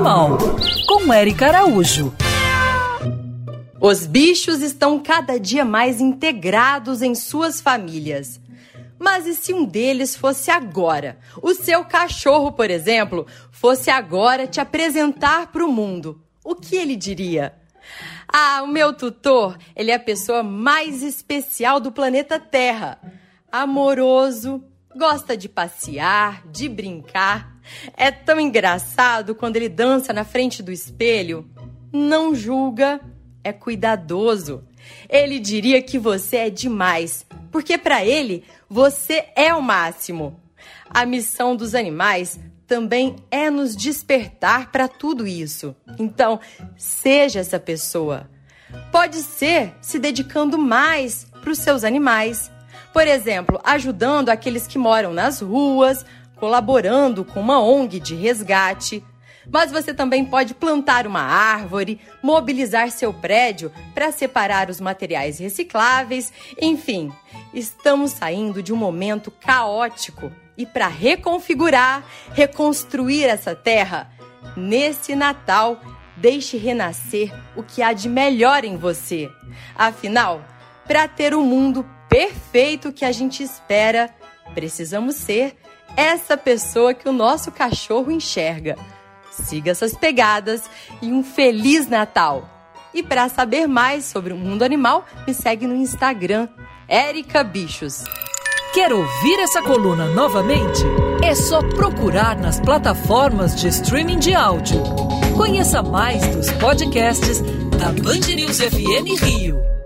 Animal, com Eric Araújo. Os bichos estão cada dia mais integrados em suas famílias. Mas e se um deles fosse agora? O seu cachorro, por exemplo, fosse agora te apresentar para o mundo. O que ele diria? Ah, o meu tutor, ele é a pessoa mais especial do planeta Terra. Amoroso, gosta de passear, de brincar. É tão engraçado quando ele dança na frente do espelho. Não julga, é cuidadoso. Ele diria que você é demais, porque para ele você é o máximo. A missão dos animais também é nos despertar para tudo isso. Então, seja essa pessoa. Pode ser se dedicando mais para os seus animais. Por exemplo, ajudando aqueles que moram nas ruas, colaborando com uma ONG de resgate. Mas você também pode plantar uma árvore, mobilizar seu prédio para separar os materiais recicláveis, enfim, estamos saindo de um momento caótico e para reconfigurar, reconstruir essa terra, nesse Natal, deixe renascer o que há de melhor em você. Afinal, para ter o mundo perfeito que a gente espera, precisamos ser essa pessoa que o nosso cachorro enxerga. Siga essas pegadas e um feliz Natal! E para saber mais sobre o mundo animal, me segue no Instagram, Erica Bichos. Quer ouvir essa coluna novamente? É só procurar nas plataformas de streaming de áudio. Conheça mais dos podcasts da Band News FM Rio.